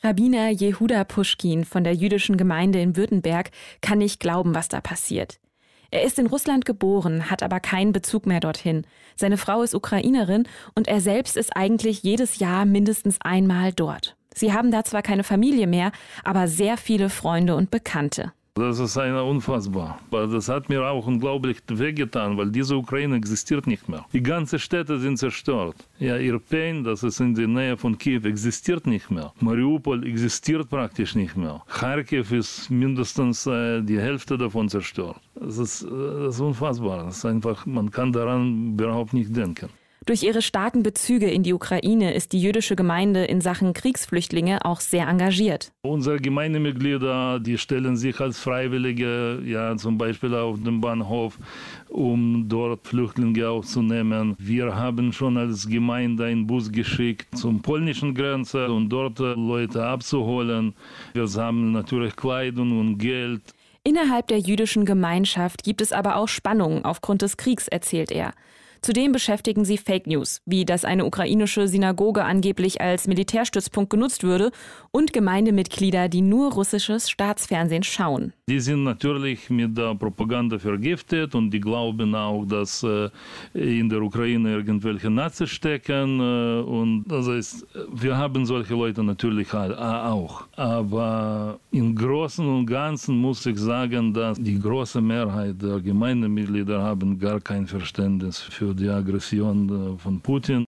Rabbiner Jehuda Puschkin von der jüdischen Gemeinde in Württemberg kann nicht glauben, was da passiert. Er ist in Russland geboren, hat aber keinen Bezug mehr dorthin. Seine Frau ist Ukrainerin und er selbst ist eigentlich jedes Jahr mindestens einmal dort. Sie haben da zwar keine Familie mehr, aber sehr viele Freunde und Bekannte. Das ist eine unfassbar. Das hat mir auch unglaublich wehgetan, weil diese Ukraine existiert nicht mehr. Die ganzen Städte sind zerstört. Ja, Irpen, das ist in der Nähe von Kiew, existiert nicht mehr. Mariupol existiert praktisch nicht mehr. Kharkiv ist mindestens äh, die Hälfte davon zerstört. Das ist, äh, das ist unfassbar. Das ist einfach, man kann daran überhaupt nicht denken. Durch ihre starken Bezüge in die Ukraine ist die jüdische Gemeinde in Sachen Kriegsflüchtlinge auch sehr engagiert. Unsere Gemeindemitglieder, die stellen sich als Freiwillige, ja, zum Beispiel auf dem Bahnhof, um dort Flüchtlinge aufzunehmen. Wir haben schon als Gemeinde einen Bus geschickt zum polnischen Grenze und dort Leute abzuholen. Wir sammeln natürlich Kleidung und Geld. Innerhalb der jüdischen Gemeinschaft gibt es aber auch Spannungen aufgrund des Kriegs, erzählt er. Zudem beschäftigen sie Fake News, wie dass eine ukrainische Synagoge angeblich als Militärstützpunkt genutzt würde und Gemeindemitglieder, die nur russisches Staatsfernsehen schauen. Die sind natürlich mit der Propaganda vergiftet und die glauben auch, dass in der Ukraine irgendwelche Nazis stecken. Und das heißt, wir haben solche Leute natürlich auch. Aber im Großen und Ganzen muss ich sagen, dass die große Mehrheit der Gemeindemitglieder haben gar kein Verständnis für die Aggression von Putin.